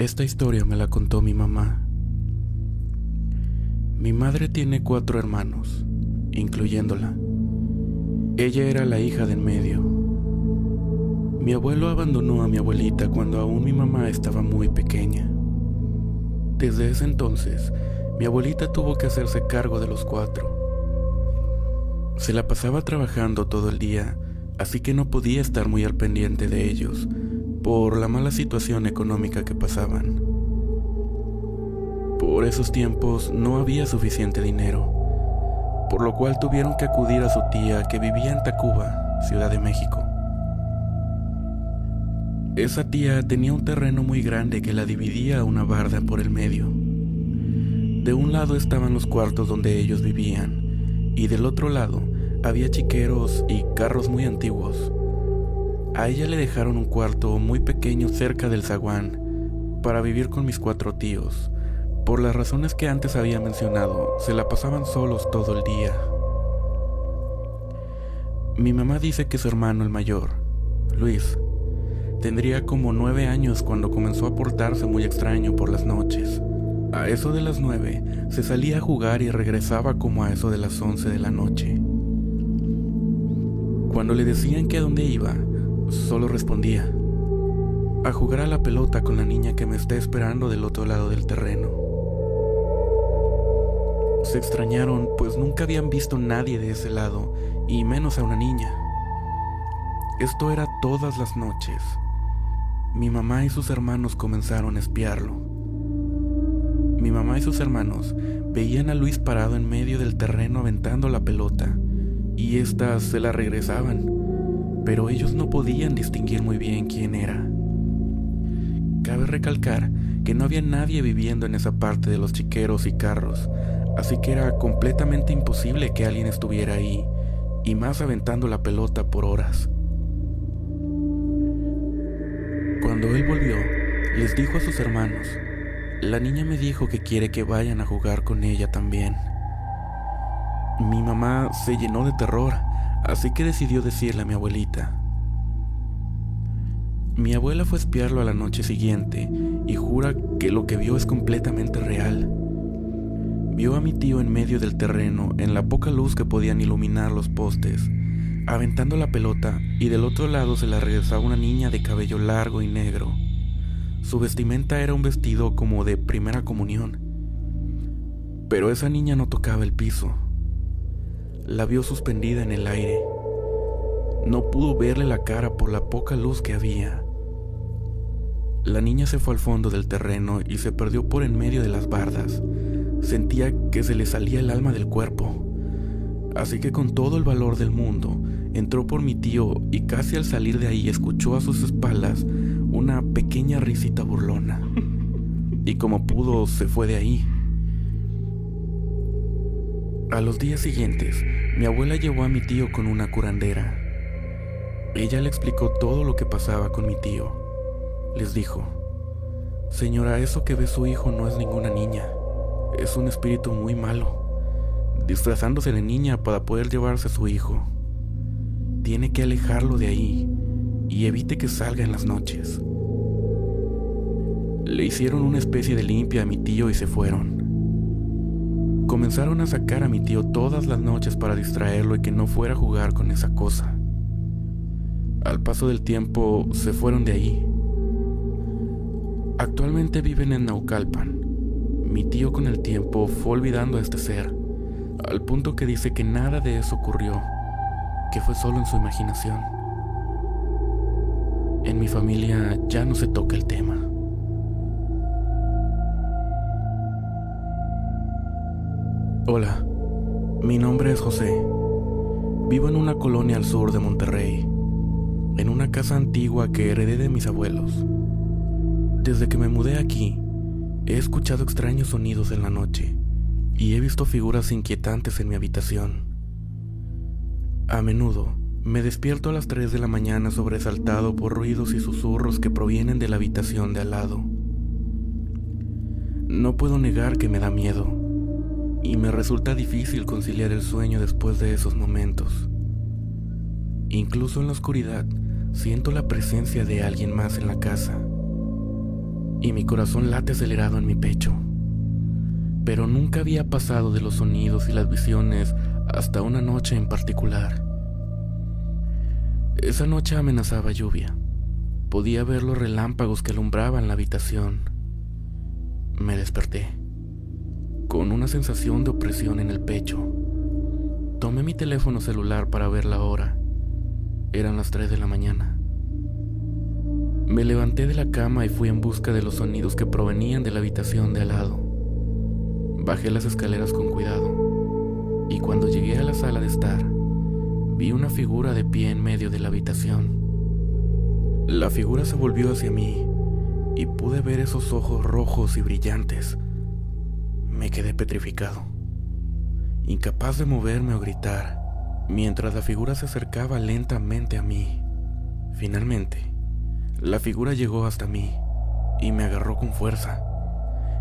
Esta historia me la contó mi mamá. Mi madre tiene cuatro hermanos, incluyéndola. Ella era la hija del medio. Mi abuelo abandonó a mi abuelita cuando aún mi mamá estaba muy pequeña. Desde ese entonces, mi abuelita tuvo que hacerse cargo de los cuatro. Se la pasaba trabajando todo el día, así que no podía estar muy al pendiente de ellos por la mala situación económica que pasaban. Por esos tiempos no había suficiente dinero, por lo cual tuvieron que acudir a su tía que vivía en Tacuba, Ciudad de México. Esa tía tenía un terreno muy grande que la dividía a una barda por el medio. De un lado estaban los cuartos donde ellos vivían y del otro lado había chiqueros y carros muy antiguos. A ella le dejaron un cuarto muy pequeño cerca del zaguán para vivir con mis cuatro tíos. Por las razones que antes había mencionado, se la pasaban solos todo el día. Mi mamá dice que su hermano el mayor, Luis, tendría como nueve años cuando comenzó a portarse muy extraño por las noches. A eso de las nueve, se salía a jugar y regresaba como a eso de las once de la noche. Cuando le decían que a dónde iba, solo respondía, a jugar a la pelota con la niña que me está esperando del otro lado del terreno. Se extrañaron, pues nunca habían visto nadie de ese lado, y menos a una niña. Esto era todas las noches. Mi mamá y sus hermanos comenzaron a espiarlo. Mi mamá y sus hermanos veían a Luis parado en medio del terreno aventando la pelota y éstas se la regresaban, pero ellos no podían distinguir muy bien quién era. Cabe recalcar que no había nadie viviendo en esa parte de los chiqueros y carros, así que era completamente imposible que alguien estuviera ahí, y más aventando la pelota por horas. Cuando él volvió, les dijo a sus hermanos, la niña me dijo que quiere que vayan a jugar con ella también. Mi mamá se llenó de terror, así que decidió decirle a mi abuelita. Mi abuela fue a espiarlo a la noche siguiente y jura que lo que vio es completamente real. Vio a mi tío en medio del terreno, en la poca luz que podían iluminar los postes, aventando la pelota y del otro lado se la regresaba una niña de cabello largo y negro su vestimenta era un vestido como de primera comunión. Pero esa niña no tocaba el piso. La vio suspendida en el aire. No pudo verle la cara por la poca luz que había. La niña se fue al fondo del terreno y se perdió por en medio de las bardas. Sentía que se le salía el alma del cuerpo. Así que con todo el valor del mundo, entró por mi tío y casi al salir de ahí escuchó a sus espaldas una pequeña risita burlona. Y como pudo, se fue de ahí. A los días siguientes, mi abuela llevó a mi tío con una curandera. Ella le explicó todo lo que pasaba con mi tío. Les dijo, Señora, eso que ve su hijo no es ninguna niña, es un espíritu muy malo, disfrazándose de niña para poder llevarse a su hijo. Tiene que alejarlo de ahí y evite que salga en las noches. Le hicieron una especie de limpia a mi tío y se fueron. Comenzaron a sacar a mi tío todas las noches para distraerlo y que no fuera a jugar con esa cosa. Al paso del tiempo se fueron de ahí. Actualmente viven en Naucalpan. Mi tío con el tiempo fue olvidando a este ser, al punto que dice que nada de eso ocurrió, que fue solo en su imaginación. En mi familia ya no se toca el tema. Hola, mi nombre es José. Vivo en una colonia al sur de Monterrey, en una casa antigua que heredé de mis abuelos. Desde que me mudé aquí, he escuchado extraños sonidos en la noche y he visto figuras inquietantes en mi habitación. A menudo me despierto a las 3 de la mañana sobresaltado por ruidos y susurros que provienen de la habitación de al lado. No puedo negar que me da miedo, y me resulta difícil conciliar el sueño después de esos momentos. Incluso en la oscuridad siento la presencia de alguien más en la casa. y mi corazón late acelerado en mi pecho. Pero nunca había pasado de los sonidos y las visiones hasta una noche en particular. Esa noche amenazaba lluvia. Podía ver los relámpagos que alumbraban la habitación. Me desperté, con una sensación de opresión en el pecho. Tomé mi teléfono celular para ver la hora. Eran las 3 de la mañana. Me levanté de la cama y fui en busca de los sonidos que provenían de la habitación de al lado. Bajé las escaleras con cuidado y cuando llegué a la sala de estar, vi una figura de pie en medio de la habitación. La figura se volvió hacia mí y pude ver esos ojos rojos y brillantes. Me quedé petrificado, incapaz de moverme o gritar, mientras la figura se acercaba lentamente a mí. Finalmente, la figura llegó hasta mí y me agarró con fuerza,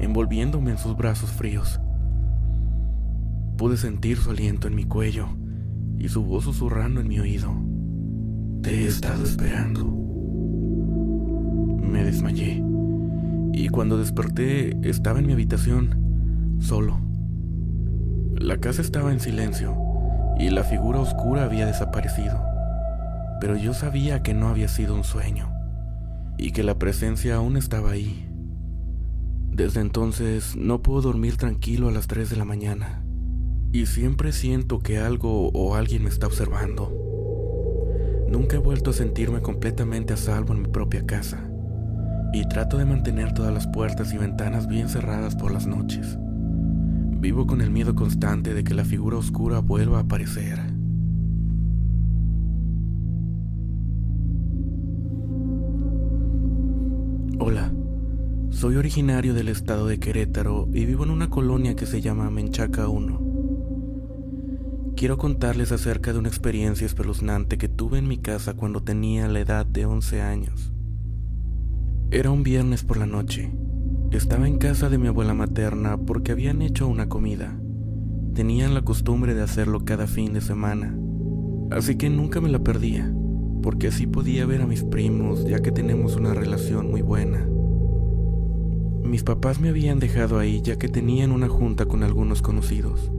envolviéndome en sus brazos fríos. Pude sentir su aliento en mi cuello y su voz susurrando en mi oído. Te he estado esperando. Me desmayé y cuando desperté estaba en mi habitación, solo. La casa estaba en silencio y la figura oscura había desaparecido, pero yo sabía que no había sido un sueño y que la presencia aún estaba ahí. Desde entonces no puedo dormir tranquilo a las 3 de la mañana y siempre siento que algo o alguien me está observando. Nunca he vuelto a sentirme completamente a salvo en mi propia casa y trato de mantener todas las puertas y ventanas bien cerradas por las noches. Vivo con el miedo constante de que la figura oscura vuelva a aparecer. Hola, soy originario del estado de Querétaro y vivo en una colonia que se llama Menchaca 1. Quiero contarles acerca de una experiencia espeluznante que tuve en mi casa cuando tenía la edad de 11 años. Era un viernes por la noche. Estaba en casa de mi abuela materna porque habían hecho una comida. Tenían la costumbre de hacerlo cada fin de semana, así que nunca me la perdía porque así podía ver a mis primos ya que tenemos una relación muy buena. Mis papás me habían dejado ahí ya que tenían una junta con algunos conocidos.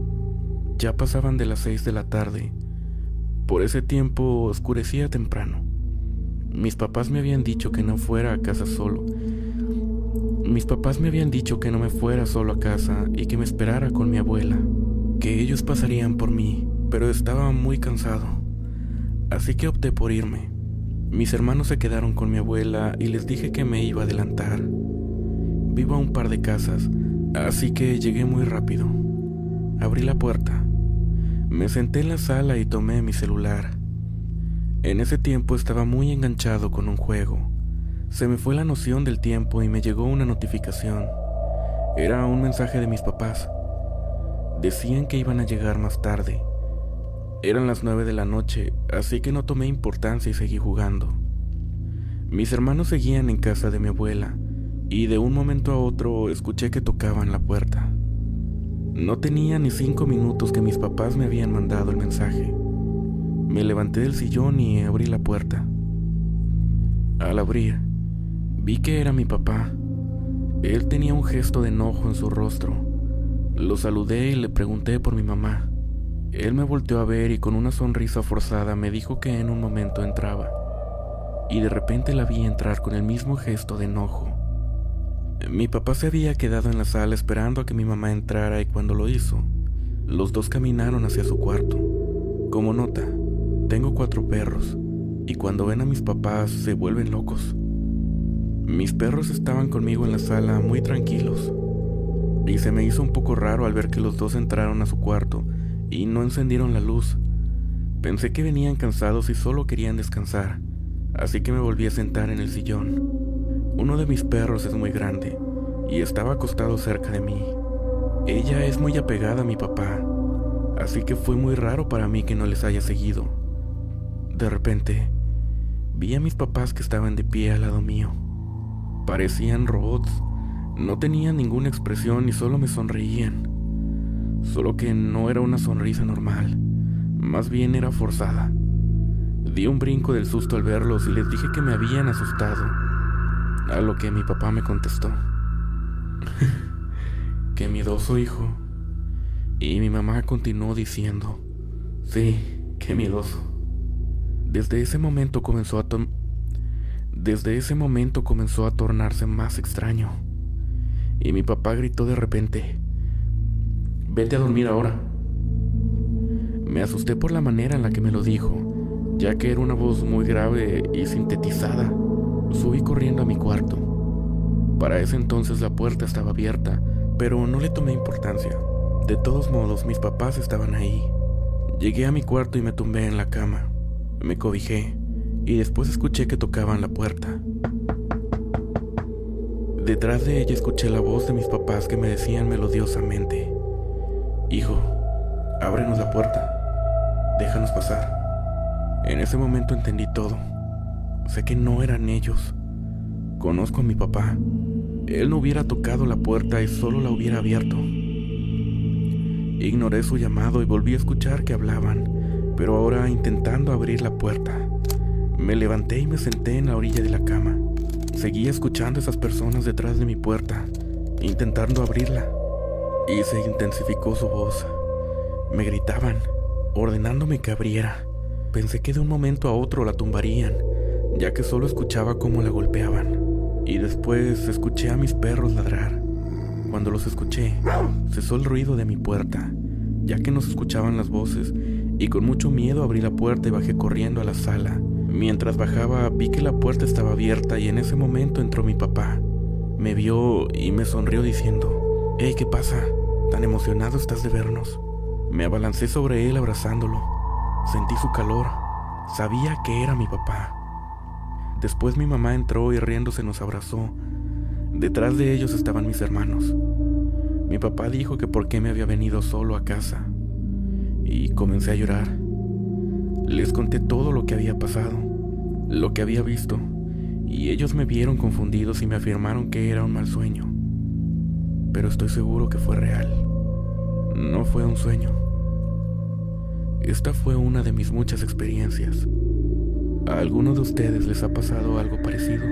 Ya pasaban de las seis de la tarde. Por ese tiempo oscurecía temprano. Mis papás me habían dicho que no fuera a casa solo. Mis papás me habían dicho que no me fuera solo a casa y que me esperara con mi abuela, que ellos pasarían por mí, pero estaba muy cansado así que opté por irme. Mis hermanos se quedaron con mi abuela y les dije que me iba a adelantar. Vivo a un par de casas, así que llegué muy rápido. Abrí la puerta. Me senté en la sala y tomé mi celular. En ese tiempo estaba muy enganchado con un juego. Se me fue la noción del tiempo y me llegó una notificación. Era un mensaje de mis papás. Decían que iban a llegar más tarde eran las nueve de la noche, así que no tomé importancia y seguí jugando. Mis hermanos seguían en casa de mi abuela, y de un momento a otro escuché que tocaban la puerta. No tenía ni cinco minutos que mis papás me habían mandado el mensaje. Me levanté del sillón y abrí la puerta. Al abrir, vi que era mi papá. Él tenía un gesto de enojo en su rostro. Lo saludé y le pregunté por mi mamá. Él me volteó a ver y con una sonrisa forzada me dijo que en un momento entraba. Y de repente la vi entrar con el mismo gesto de enojo. Mi papá se había quedado en la sala esperando a que mi mamá entrara y cuando lo hizo, los dos caminaron hacia su cuarto. Como nota, tengo cuatro perros y cuando ven a mis papás se vuelven locos. Mis perros estaban conmigo en la sala muy tranquilos y se me hizo un poco raro al ver que los dos entraron a su cuarto y no encendieron la luz. Pensé que venían cansados y solo querían descansar, así que me volví a sentar en el sillón. Uno de mis perros es muy grande y estaba acostado cerca de mí. Ella es muy apegada a mi papá, así que fue muy raro para mí que no les haya seguido. De repente, vi a mis papás que estaban de pie al lado mío. Parecían robots, no tenían ninguna expresión y solo me sonreían solo que no era una sonrisa normal, más bien era forzada. Di un brinco del susto al verlos y les dije que me habían asustado. A lo que mi papá me contestó. Qué miedoso hijo. Y mi mamá continuó diciendo, sí, qué miedoso. Desde ese momento comenzó a desde ese momento comenzó a tornarse más extraño. Y mi papá gritó de repente, vete a dormir ahora. Me asusté por la manera en la que me lo dijo, ya que era una voz muy grave y sintetizada. Subí corriendo a mi cuarto. Para ese entonces la puerta estaba abierta, pero no le tomé importancia. De todos modos, mis papás estaban ahí. Llegué a mi cuarto y me tumbé en la cama. Me cobijé y después escuché que tocaban la puerta. Detrás de ella escuché la voz de mis papás que me decían melodiosamente, Hijo, ábrenos la puerta, déjanos pasar. En ese momento entendí todo. Sé que no eran ellos. Conozco a mi papá. Él no hubiera tocado la puerta y solo la hubiera abierto. Ignoré su llamado y volví a escuchar que hablaban, pero ahora intentando abrir la puerta. Me levanté y me senté en la orilla de la cama. Seguía escuchando a esas personas detrás de mi puerta, intentando abrirla. Y se intensificó su voz. Me gritaban, ordenándome que abriera. Pensé que de un momento a otro la tumbarían, ya que solo escuchaba cómo la golpeaban. Y después escuché a mis perros ladrar. Cuando los escuché, cesó el ruido de mi puerta, ya que no se escuchaban las voces, y con mucho miedo abrí la puerta y bajé corriendo a la sala, Mientras bajaba vi que la puerta estaba abierta y en ese momento entró mi papá. Me vio y me sonrió diciendo, Hey, ¿qué pasa? ¿Tan emocionado estás de vernos? Me abalancé sobre él abrazándolo. Sentí su calor. Sabía que era mi papá. Después mi mamá entró y riéndose nos abrazó. Detrás de ellos estaban mis hermanos. Mi papá dijo que por qué me había venido solo a casa. Y comencé a llorar. Les conté todo lo que había pasado, lo que había visto, y ellos me vieron confundidos y me afirmaron que era un mal sueño. Pero estoy seguro que fue real. No fue un sueño. Esta fue una de mis muchas experiencias. ¿A alguno de ustedes les ha pasado algo parecido?